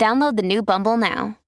Download the new Bumble now.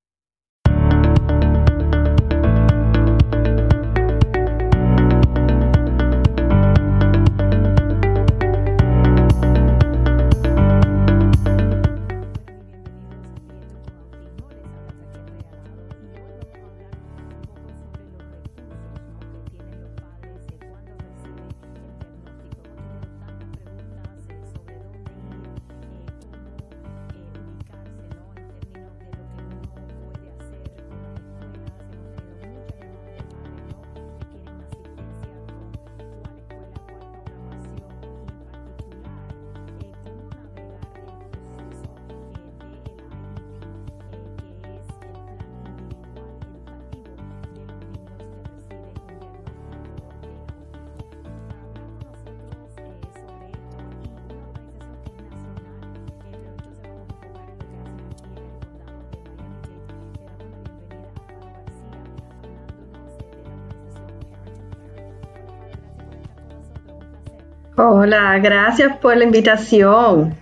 Hola, gracias por la invitación.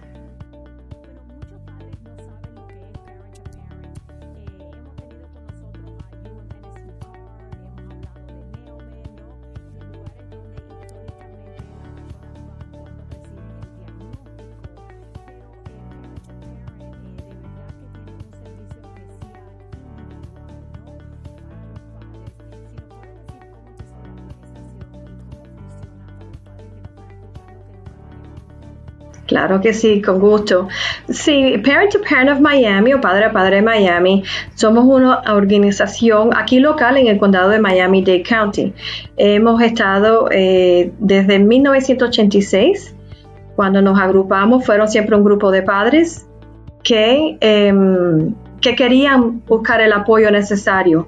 Claro que sí, con gusto. Sí, Parent to Parent of Miami o Padre a Padre de Miami, somos una organización aquí local en el condado de Miami-Dade County. Hemos estado eh, desde 1986, cuando nos agrupamos, fueron siempre un grupo de padres que, em, que querían buscar el apoyo necesario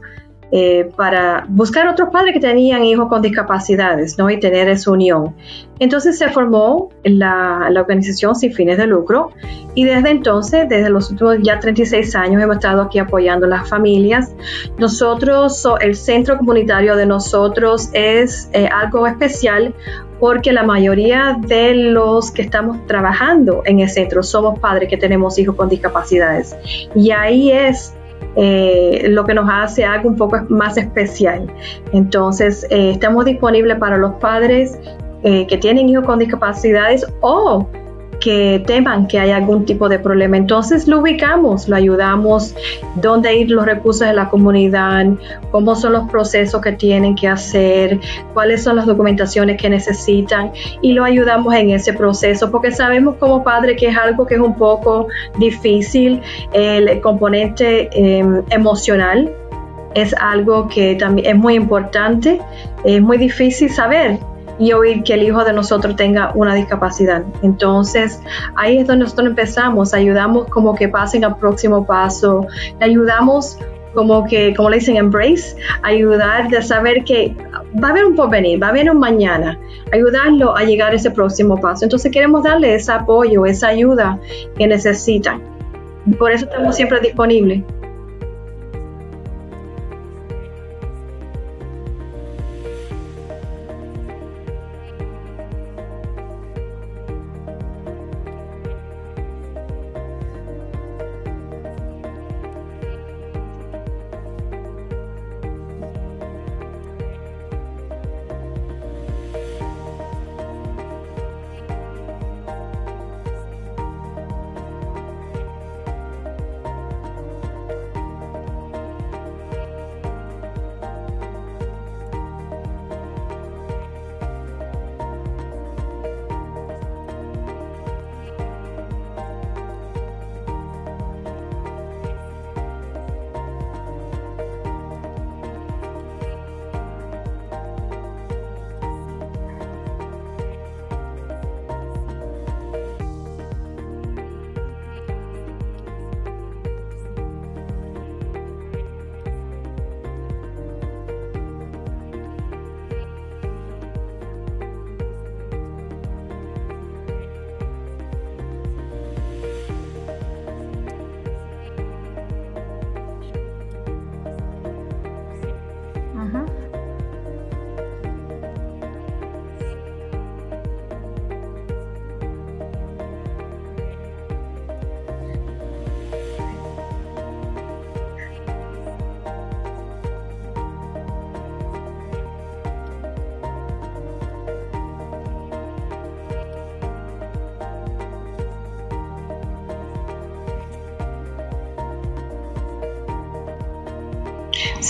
eh, para buscar otros padres que tenían hijos con discapacidades ¿no? y tener esa unión. Entonces se formó la, organización sin fines de lucro y desde entonces, desde los últimos ya 36 años, hemos estado aquí apoyando a las familias. Nosotros, el centro comunitario de nosotros es eh, algo especial porque la mayoría de los que estamos trabajando en el centro somos padres que tenemos hijos con discapacidades. Y ahí es eh, lo que nos hace algo un poco más especial. Entonces, eh, estamos disponibles para los padres eh, que tienen hijos con discapacidades o que teman que hay algún tipo de problema. Entonces lo ubicamos, lo ayudamos, dónde ir los recursos de la comunidad, cómo son los procesos que tienen que hacer, cuáles son las documentaciones que necesitan y lo ayudamos en ese proceso porque sabemos como padre que es algo que es un poco difícil, el componente em, emocional es algo que también es muy importante, es muy difícil saber y oír que el hijo de nosotros tenga una discapacidad. Entonces, ahí es donde nosotros empezamos, ayudamos como que pasen al próximo paso, ayudamos como que, como le dicen, embrace, ayudar de saber que va a haber un porvenir, va a haber un mañana, ayudarlo a llegar a ese próximo paso. Entonces queremos darle ese apoyo, esa ayuda que necesitan. Por eso estamos siempre disponibles.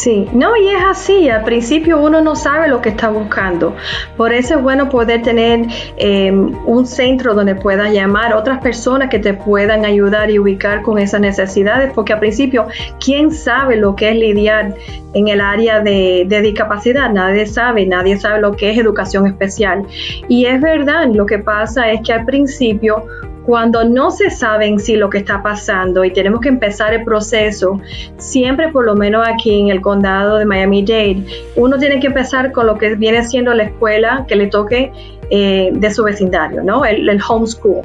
Sí, no, y es así, al principio uno no sabe lo que está buscando. Por eso es bueno poder tener em, un centro donde pueda llamar a otras personas que te puedan ayudar y ubicar con esas necesidades, porque al principio, ¿quién sabe lo que es lidiar en el área de, de discapacidad? Nadie sabe, nadie sabe lo que es educación especial. Y es verdad, lo que pasa es que al principio cuando no se sabe en sí lo que está pasando y tenemos que empezar el proceso, siempre por lo menos aquí en el condado de Miami-Dade, uno tiene que empezar con lo que viene siendo la escuela que le toque eh, de su vecindario, ¿no? El, el homeschool.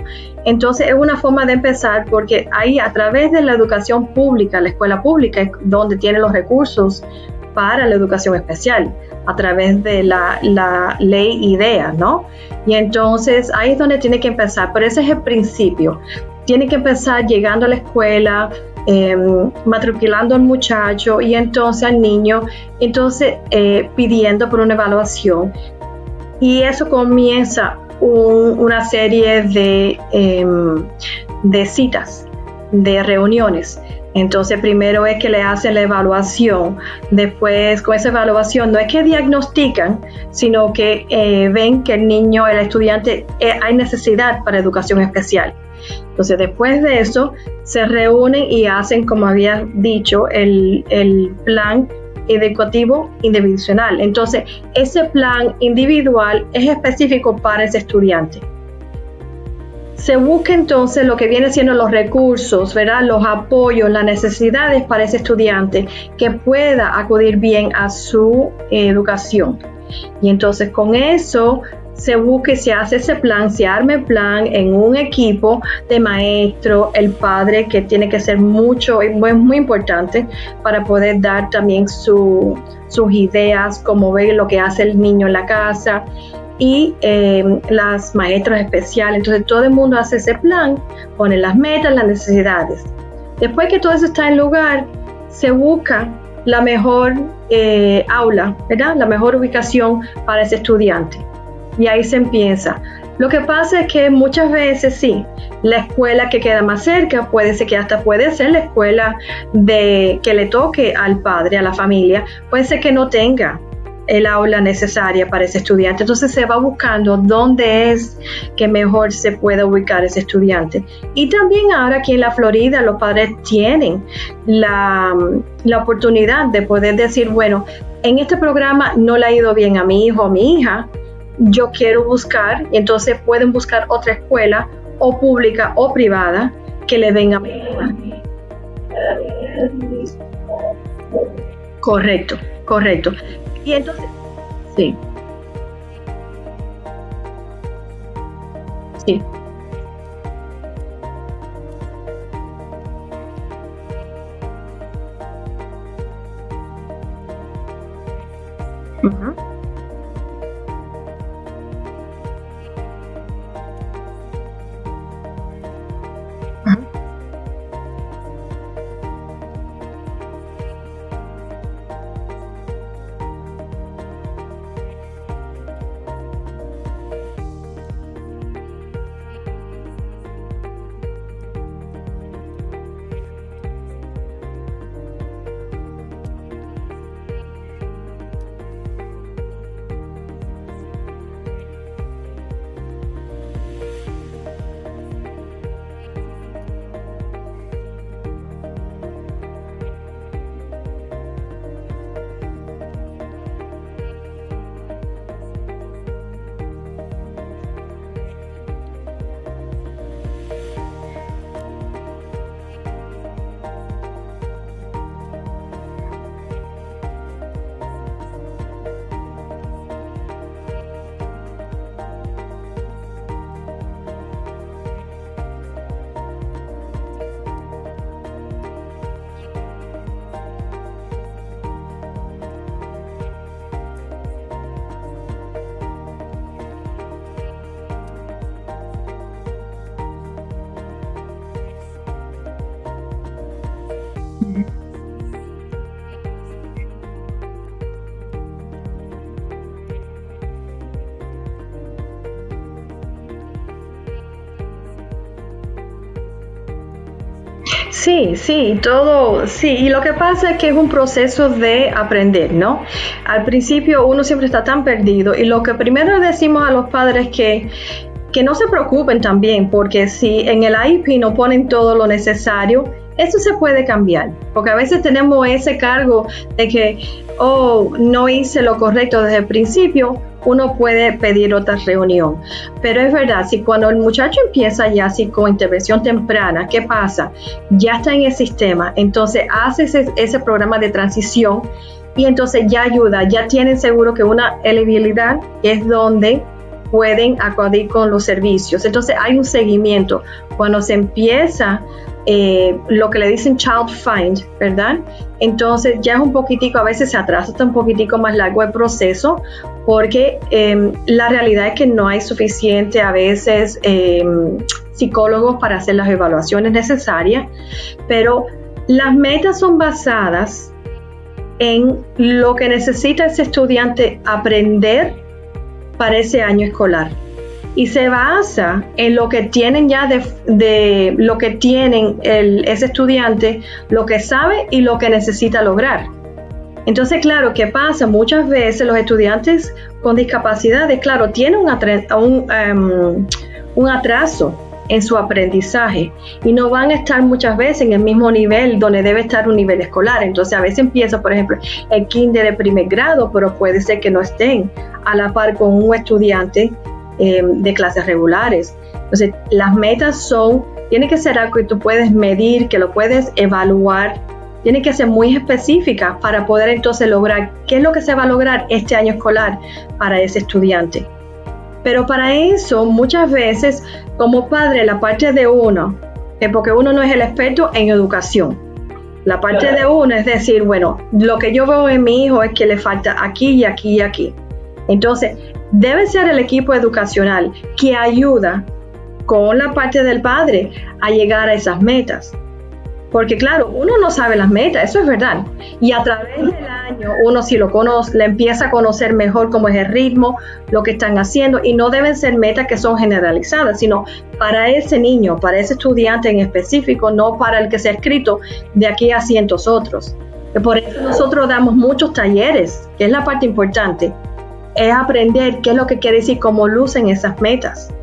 Entonces es una forma de empezar porque ahí a través de la educación pública, la escuela pública es donde tiene los recursos para la educación especial a través de la, ley IDEA, ¿no? Y entonces ahí es donde tiene que empezar, pero ese es el principio. Tiene que empezar llegando a la escuela, em, matriculando al muchacho y entonces al niño, entonces eh, pidiendo por una evaluación. Y eso comienza una serie de, em, de citas, de reuniones entonces, primero es que le hacen la evaluación, después con esa evaluación no es que diagnostican, sino que eh, ven que el niño, el estudiante, eh, hay necesidad para educación especial. Entonces, después de eso, se reúnen y hacen, como había dicho, el, el plan educativo individual. Entonces, ese plan individual es específico para ese estudiante se busca entonces lo que viene siendo los recursos, ¿verdad? los apoyos, las necesidades para ese estudiante que pueda acudir bien a su educación. Y entonces con eso se busque, se hace ese plan, se arme el plan en un equipo de maestro, el padre que tiene que ser mucho, es muy importante para poder dar también sus ideas, como ver lo que hace el niño en la casa, y eh, las maestras especiales. Entonces todo el mundo hace ese plan, pone las metas, las necesidades. Después que todo eso está en lugar, se busca la mejor eh, aula, ¿verdad? La mejor ubicación para ese estudiante. Y ahí se empieza. Lo que pasa es que muchas veces sí, la escuela que queda más cerca puede ser que hasta puede ser la escuela de que le toque al padre, a la familia, puede ser que no tenga el aula necesaria para ese estudiante. Entonces se va buscando dónde es que mejor se puede ubicar ese estudiante. Y también ahora aquí en la Florida los padres tienen la, la oportunidad de poder decir, bueno, en este programa no le ha ido bien a mi hijo o mi hija, yo quiero buscar, y entonces pueden buscar otra escuela o pública o privada que le venga mejor. Correcto, correcto. Y entonces, sí. Sí. Uh. Sí, sí, todo, sí, y lo que pasa es que es un proceso de aprender, ¿no? Al principio uno siempre está tan perdido y lo que primero decimos a los padres es que que no se preocupen también, porque si en el IP no ponen todo lo necesario, eso se puede cambiar, porque a veces tenemos ese cargo de que, oh, no hice lo correcto desde el principio, uno puede pedir otra reunión. Pero es verdad, si cuando el muchacho empieza ya así con intervención temprana, ¿qué pasa? Ya está en el sistema, entonces hace ese, ese programa de transición y entonces ya ayuda, ya tienen seguro que una elegibilidad es donde pueden acudir con los servicios. Entonces hay un seguimiento. Cuando se empieza eh, lo que le dicen child find, ¿verdad? Entonces ya es un poquitico, a veces se atrasa un poquitico más largo el proceso porque em, la realidad es que no hay suficiente a veces em, psicólogos para hacer las evaluaciones necesarias, pero las metas son basadas en lo que necesita ese estudiante aprender para ese año escolar. Y se basa en lo que tienen ya de, lo que tienen ese estudiante, lo que sabe y lo que necesita lograr. Entonces, claro, ¿qué pasa? Muchas veces los estudiantes con discapacidades, claro, tienen un, em, un atraso en su aprendizaje y no van a estar muchas veces en el mismo nivel donde debe estar un nivel escolar. Entonces a veces empieza, por ejemplo, el kinder de primer grado, pero puede ser que no estén a la par con un estudiante eh, de clases regulares. Entonces las metas son, tiene que ser algo que tú puedes medir, que lo puedes evaluar, tiene que ser muy específica para poder entonces lograr qué es lo que se va a lograr este año escolar para ese estudiante. Pero para eso muchas veces como padre la parte de uno, es porque uno no es el experto en educación. La parte de uno es decir, bueno, lo que yo veo en mi hijo es que le falta aquí y aquí y aquí. Entonces, debe ser el equipo educacional que ayuda con la parte del padre a llegar a esas metas. Porque claro, uno no sabe las metas, eso es verdad. Y a través del año uno si lo conoce, le empieza a conocer mejor cómo es el ritmo, lo que están haciendo. Y no deben ser metas que son generalizadas, sino para ese niño, para ese estudiante en específico, no para el que se ha escrito de aquí a cientos otros. Por eso nosotros damos muchos talleres, que es la parte importante, es aprender qué es lo que quiere decir, cómo lucen esas metas.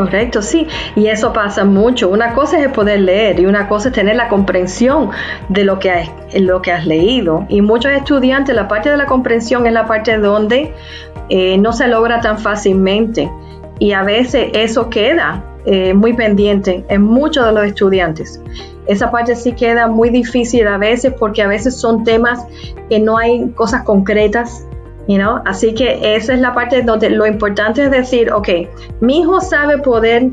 Correcto, sí, y eso pasa mucho. Una cosa es el poder leer y una cosa es tener la comprensión de lo que has, lo que has leído. Y muchos estudiantes, la parte de la comprensión es la parte donde eh, no se logra tan fácilmente y a veces eso queda eh, muy pendiente en muchos de los estudiantes. Esa parte sí queda muy difícil a veces porque a veces son temas que no hay cosas concretas Así que esa es la parte donde lo importante es decir, ok, mi hijo sabe poder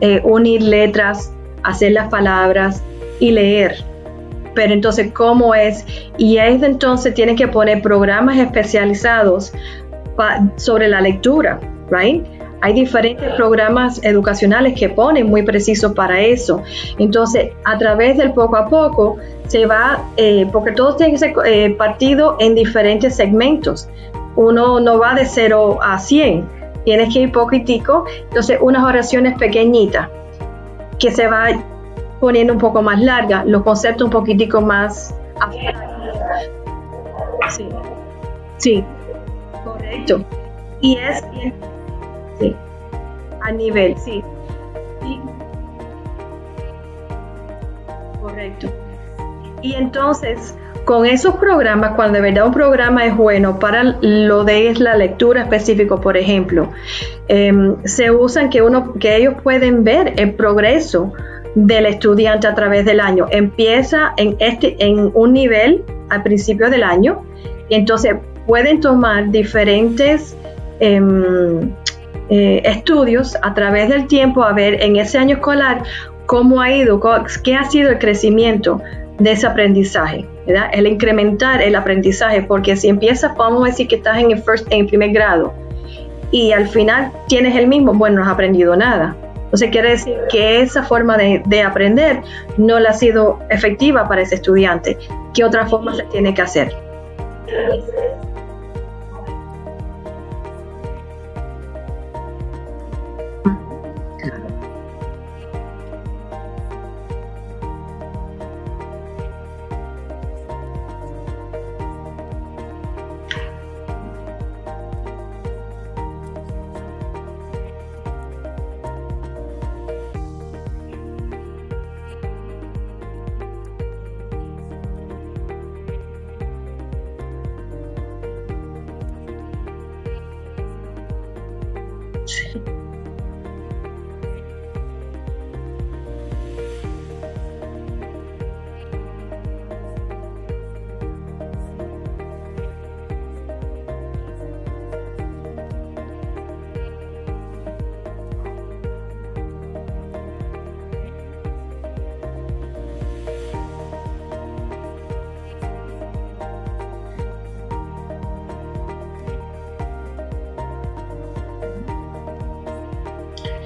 eh, unir letras, hacer las palabras y leer. Pero entonces, ¿cómo es? Y es entonces tiene que poner programas especializados sobre la lectura, right? Hay diferentes programas educacionales que ponen muy precisos para eso. Entonces, a través del poco a poco, se va, eh, porque todo tiene que ser eh, partido en diferentes segmentos. Uno no va de 0 a 100, tienes que ir poquitico, entonces unas oraciones pequeñitas que se va poniendo un poco más larga, los conceptos un poquitico más... Sí, sí, correcto. Y es... Sí, a nivel, sí. correcto. Y entonces, con esos programas, cuando de verdad un programa es bueno para lo de es la lectura específico, por ejemplo, em, se usan que uno, que ellos pueden ver el progreso del estudiante a través del año. Empieza en este, en un nivel al principio del año, y entonces pueden tomar diferentes em, eh, estudios a través del tiempo a ver en ese año escolar cómo ha ido, qué ha sido el crecimiento de ese aprendizaje. El incrementar el aprendizaje, porque si empiezas, a decir que estás en el, first, en primer grado y al final tienes el mismo, bueno, no has aprendido nada. Entonces quiere decir que esa forma de, de aprender no la ha sido efectiva para ese estudiante. ¿Qué otra forma se tiene que hacer?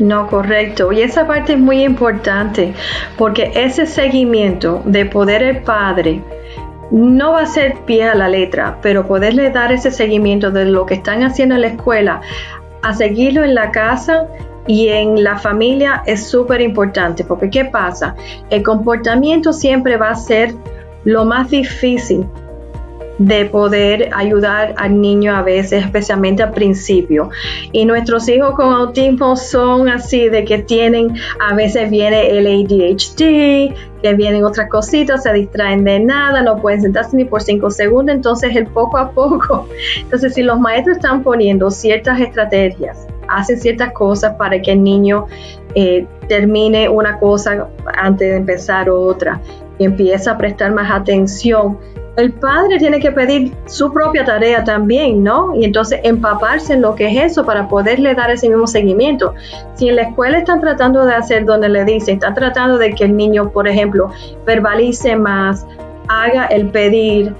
No, correcto. Y esa parte es muy importante porque ese seguimiento de poder el padre no va a ser pie a la letra, pero poderle dar ese seguimiento de lo que están haciendo en la escuela, a seguirlo en la casa y en la familia es súper importante, porque ¿qué pasa? El comportamiento siempre va a ser lo más difícil de poder ayudar al niño a veces, especialmente al principio. Y nuestros hijos con autismo son así, de que tienen, a veces viene el ADHD, que vienen otras cositas, se distraen de nada, no pueden sentarse ni por cinco segundos, entonces el poco a poco. Entonces si los maestros están poniendo ciertas estrategias, hacen ciertas cosas para que el niño eh, termine una cosa antes de empezar otra, y empieza a prestar más atención, el padre tiene que pedir su propia tarea también, ¿no? Y entonces empaparse en lo que es eso para poderle dar ese mismo seguimiento. Si en la escuela están tratando de hacer donde le dicen, están tratando de que el niño, por ejemplo, verbalice más, haga el pedir,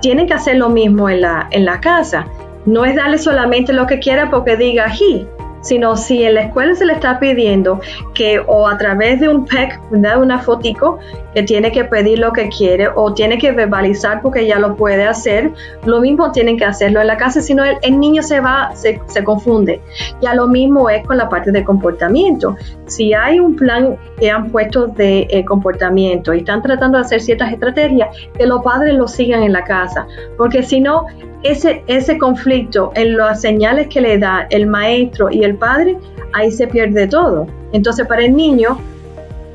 tienen que hacer lo mismo en la, en la casa. No es darle solamente lo que quiera porque diga he, sino si en la escuela se le está pidiendo que o a través de un PEC, de una fotico, que tiene que pedir lo que quiere o tiene que verbalizar porque ya lo puede hacer, lo mismo tienen que hacerlo en la casa, si no el, niño se va, se, confunde. Ya lo mismo es con la parte de comportamiento. Si hay un plan que han puesto de eh, comportamiento y están tratando de hacer ciertas estrategias, que los padres lo sigan en la casa, porque si no, ese, ese conflicto en las señales que le da el maestro y el padre, ahí se pierde todo. Entonces para el niño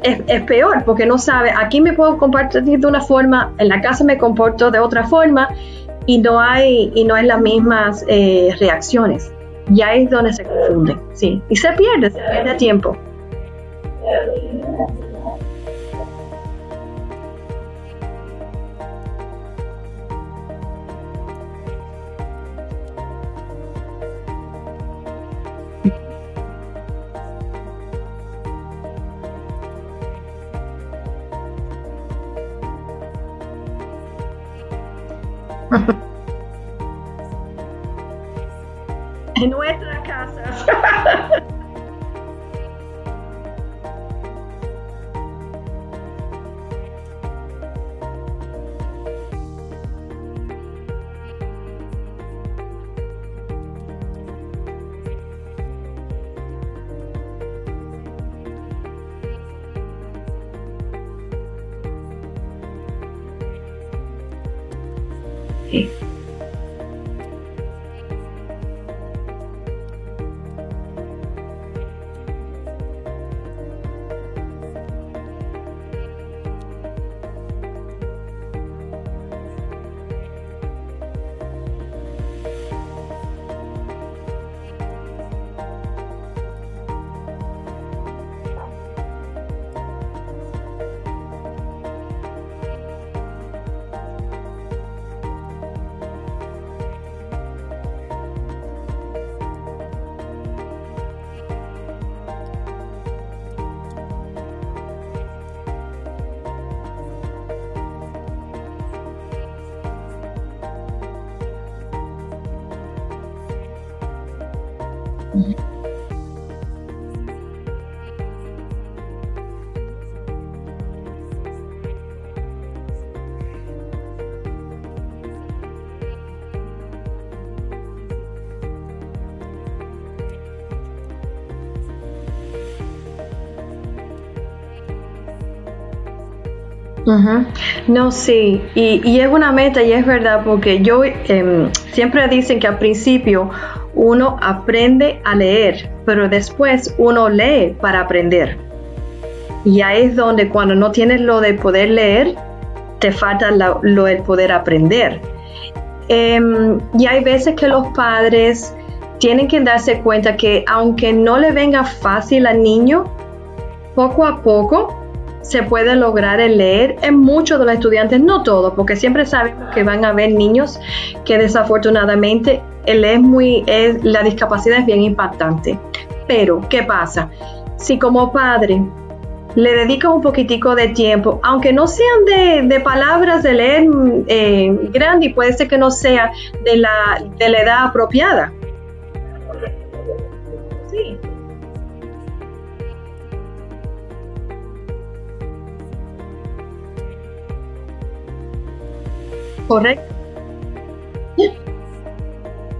es, peor porque no sabe, aquí me puedo comportar de una forma, en la casa me comporto de otra forma y no hay, y no hay las mismas eh, reacciones. Ya es donde se confunden, sí. Y se pierde, se pierde tiempo. É, não é casa. No, sí, y, es una meta y es verdad porque yo em, siempre dicen que al principio uno aprende a leer, pero después uno lee para aprender. Y ahí es donde cuando no tienes lo de poder leer, te falta lo del poder aprender. Em, y hay veces que los padres tienen que darse cuenta que aunque no le venga fácil al niño, poco a poco se puede lograr el leer en muchos de los estudiantes, no todos, porque siempre sabemos que van a haber niños que desafortunadamente el es muy, es, la discapacidad es bien impactante. Pero, ¿qué pasa? Si como padre le dedicas un poquitico de tiempo, aunque no sean de, palabras de leer eh, grande y puede ser que no sea de la, de la edad apropiada. Sí, Correcto.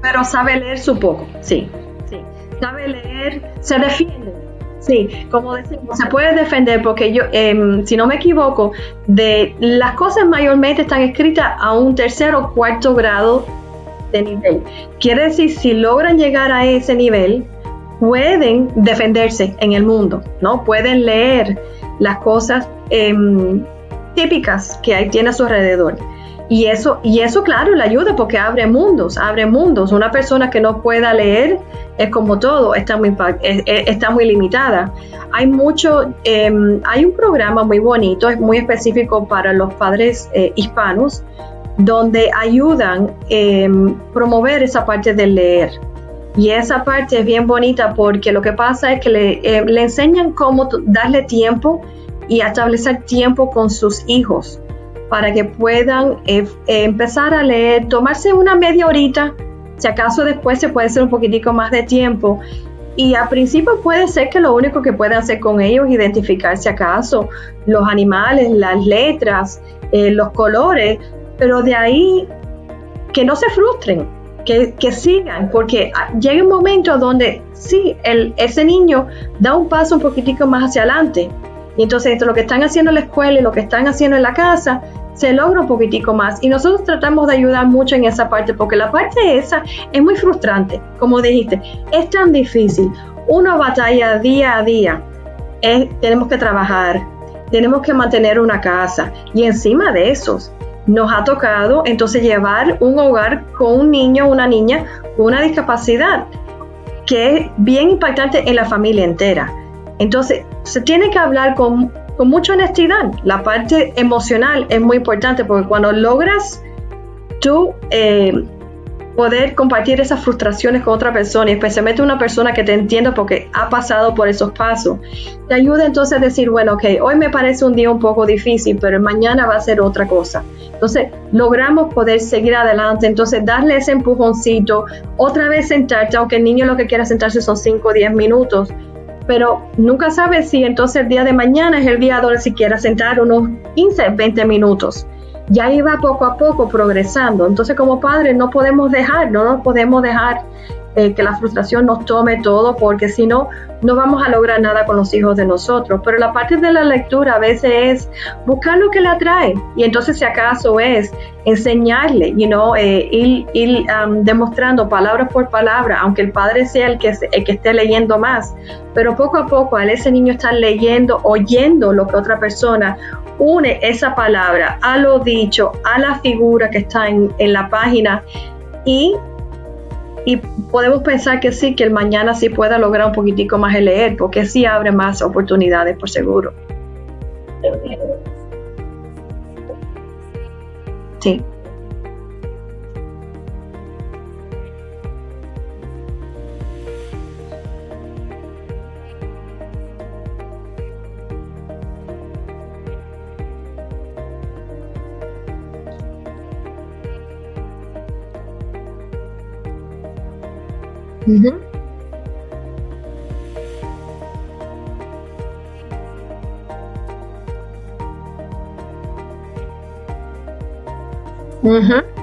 Pero sabe leer su poco, sí. sí. Sabe leer, se defiende. Sí, como decimos, se puede defender porque yo, em, si no me equivoco, de las cosas mayormente están escritas a un tercer o cuarto grado de nivel. Quiere decir, si logran llegar a ese nivel, pueden defenderse en el mundo, ¿no? Pueden leer las cosas em, típicas que hay, tiene a su alrededor. Y eso, y eso, claro, le ayuda porque abre mundos, abre mundos. Una persona que no pueda leer es como todo, está muy, está muy limitada. Hay mucho, em, hay un programa muy bonito, es muy específico para los padres eh, hispanos, donde ayudan a em, promover esa parte de leer. Y esa parte es bien bonita porque lo que pasa es que le, em, le enseñan cómo darle tiempo y establecer tiempo con sus hijos para que puedan eh, eh, empezar a leer, tomarse una media horita, si acaso después se puede hacer un poquitico más de tiempo. Y al principio puede ser que lo único que puedan hacer con ellos es identificar si acaso los animales, las letras, eh, los colores, pero de ahí que no se frustren, que, que, sigan, porque ah, llega un momento donde sí, el, ese niño da un paso un poquitico más hacia adelante. Y entonces entre lo que están haciendo en la escuela y lo que están haciendo en la casa, se logra un poquitico más. Y nosotros tratamos de ayudar mucho en esa parte, porque la parte esa es muy frustrante, como dijiste, es tan difícil. Una batalla día a día. tenemos que trabajar, tenemos que mantener una casa y encima de eso nos ha tocado entonces llevar un hogar con un niño o una niña con una discapacidad que es bien impactante en la familia entera. Entonces, se tiene que hablar con con mucha honestidad. La parte emocional es muy importante porque cuando logras tú eh, poder compartir esas frustraciones con otra persona, y especialmente una persona que te entienda porque ha pasado por esos pasos, te ayuda entonces a decir, bueno, ok, hoy me parece un día un poco difícil, pero mañana va a ser otra cosa. Entonces, logramos poder seguir adelante, entonces darle ese empujoncito, otra vez sentarte, aunque el niño lo que quiera sentarse son 5 o 10 minutos, pero nunca sabes si entonces el día de mañana es el día donde si quieras sentar unos 15, 20 minutos. Ya iba poco a poco progresando. Entonces como padres no podemos dejar, no nos podemos dejar eh, que la frustración nos tome todo, porque si no, no vamos a lograr nada con los hijos de nosotros. Pero la parte de la lectura a veces es buscar lo que le atrae y entonces si acaso es enseñarle, you know, eh, ir, um, demostrando palabra por palabra, aunque el padre sea el que, el que esté leyendo más, pero poco a poco al ese niño estar leyendo, oyendo lo que otra persona une esa palabra a lo dicho, a la figura que está en, en la página y y podemos pensar que sí, que el mañana sí pueda lograr un poquitico más el leer, porque sí abre más oportunidades por seguro. Sí. Mm-hmm. Hı hı.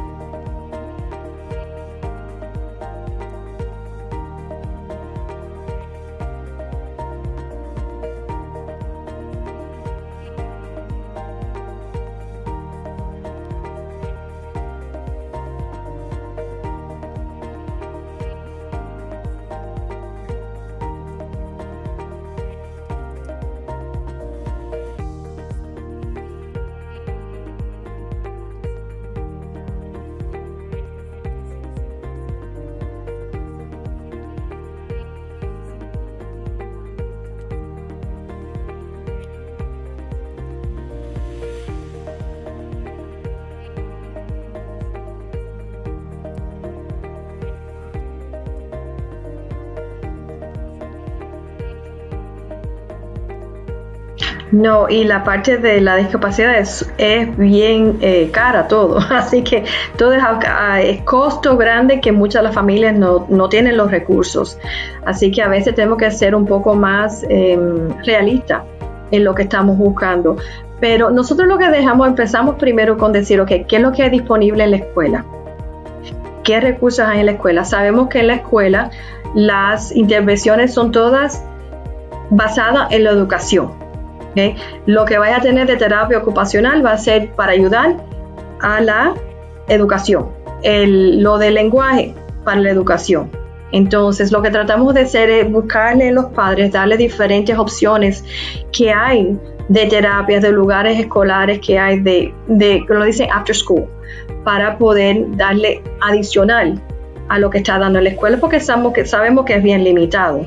No, y la parte de la discapacidad es, bien eh, cara todo, así que todo es, es, costo grande que muchas de las familias no, tienen los recursos, así que a veces tenemos que ser un poco más em, realistas en lo que estamos buscando. Pero nosotros lo que dejamos, empezamos primero con decir, ok, ¿qué es lo que hay disponible en la escuela? ¿Qué recursos hay en la escuela? Sabemos que en la escuela las intervenciones son todas basadas en la educación lo que vaya a tener de terapia ocupacional va a ser para ayudar a la educación. lo del lenguaje para la educación. Entonces, lo que tratamos de hacer es buscarle a los padres, darle diferentes opciones que hay de terapias, de lugares escolares que hay de, de lo dicen after school, para poder darle adicional a lo que está dando la escuela, porque sabemos que, sabemos que es bien limitado.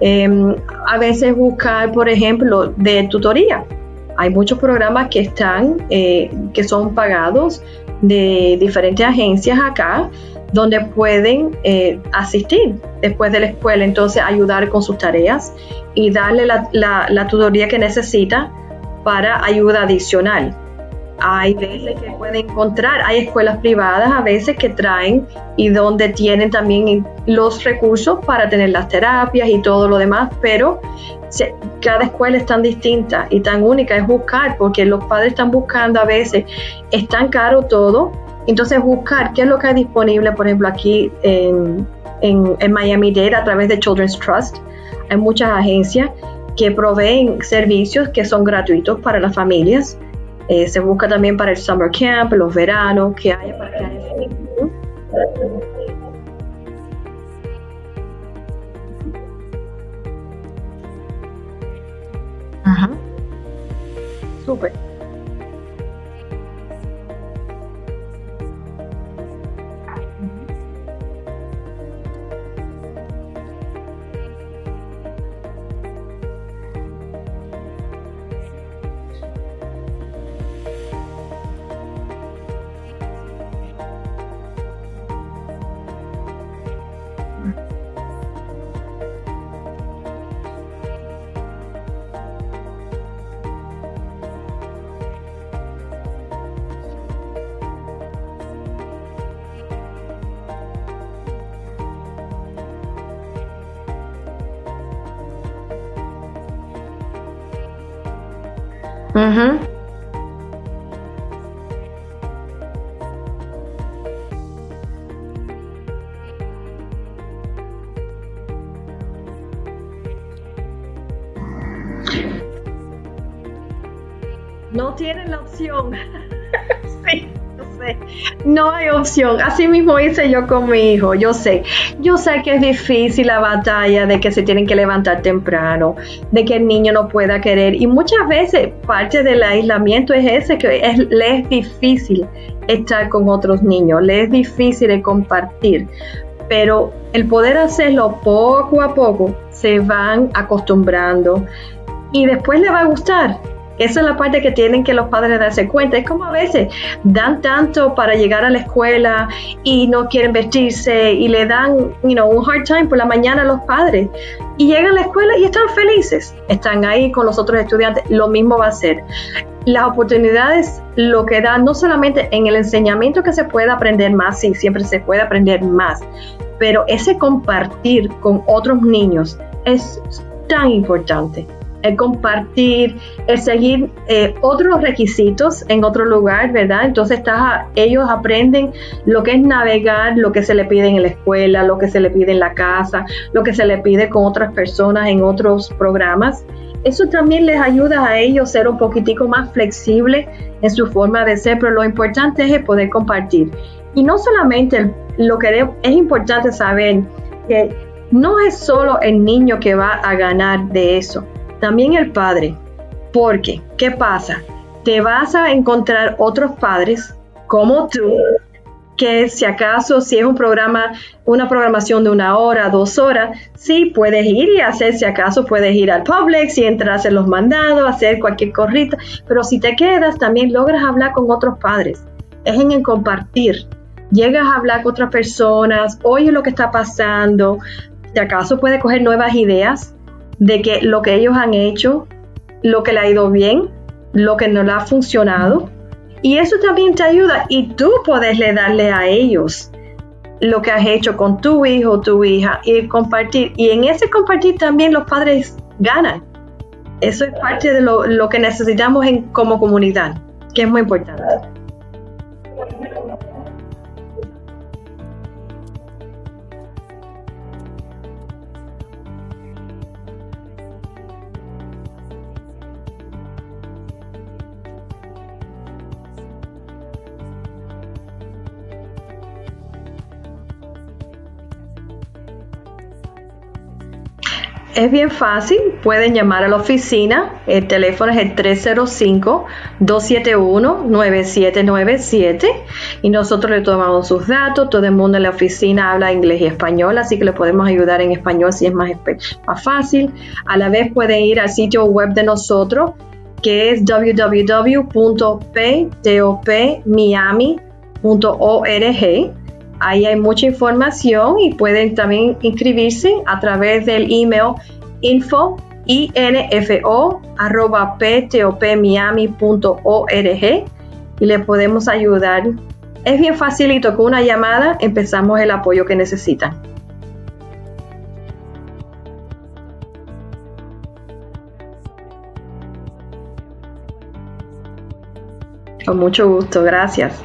Em, a veces buscar, por ejemplo, de tutoría. Hay muchos programas que están, eh, que son pagados de diferentes agencias acá, donde pueden eh, asistir después de la escuela, entonces ayudar con sus tareas y darle la, la tutoría que necesita para ayuda adicional hay veces que pueden encontrar, hay escuelas privadas a veces que traen y donde tienen también los recursos para tener las terapias y todo lo demás, pero cada escuela es tan distinta y tan única, es buscar, porque los padres están buscando a veces, es tan caro todo, entonces buscar qué es lo que hay disponible, por ejemplo, aquí en, en Miami-Dade a través de Children's Trust, hay muchas agencias que proveen servicios que son gratuitos para las familias eh, se busca también para el summer camp, los veranos, que haya para que haya Ajá. Súper. No tienen la opción. sí. No hay opción. Así mismo hice yo con mi hijo. Yo sé. Yo sé que es difícil la batalla de que se tienen que levantar temprano, de que el niño no pueda querer. Y muchas veces parte del aislamiento es ese, que es, le es difícil estar con otros niños, le es difícil compartir. Pero el poder hacerlo poco a poco, se van acostumbrando y después le va a gustar esa es la parte que tienen que los padres darse cuenta. Es como a veces dan tanto para llegar a la escuela y no quieren vestirse y le dan un hard time por la mañana a los padres. Y llegan a la escuela y están felices. Están ahí con los otros estudiantes. Lo mismo va a ser. Las oportunidades lo que dan no solamente en el enseñamiento que se puede aprender más, sí, siempre se puede aprender más, pero ese compartir con otros niños es tan importante el compartir, el seguir eh, otros requisitos en otro lugar, ¿verdad? Entonces ellos aprenden lo que es navegar, lo que se le pide en la escuela, lo que se le pide en la casa, lo que se le pide con otras personas en otros programas. Eso también les ayuda a ellos ser un poquitico más flexibles en su forma de ser, pero lo importante es el poder compartir. Y no solamente lo que es importante saber que no es solo el niño que va a ganar de eso, también el padre. Porque, ¿qué pasa? Te vas a encontrar otros padres como tú, que si acaso, si es un programa, una programación de una hora, dos horas, sí puedes ir y hacer, si acaso puedes ir al Publix y entrar a hacer los mandados, hacer cualquier corrita, pero si te quedas, también logras hablar con otros padres. Es en el compartir. Llegas a hablar con otras personas, oye lo que está pasando, si acaso puedes coger nuevas ideas, de que lo que ellos han hecho, lo que le ha ido bien, lo que no le ha funcionado. Y eso también te ayuda y tú puedes darle a ellos lo que has hecho con tu hijo tu hija y compartir. Y en ese compartir también los padres ganan. Eso es parte de lo, lo que necesitamos en, como comunidad, que es muy importante. Es bien fácil, pueden llamar a la oficina, el teléfono es el 305-271-9797 y nosotros le tomamos sus datos, todo el mundo en la oficina habla inglés y español, así que le podemos ayudar en español si es más, fácil. A la vez pueden ir al sitio web de nosotros que es www.ptopmiami.org. Ahí hay mucha información y pueden también inscribirse a través del email info info arroba ptopmiami.org y le podemos ayudar. Es bien facilito, con una llamada empezamos el apoyo que necesitan. Con mucho gusto, gracias.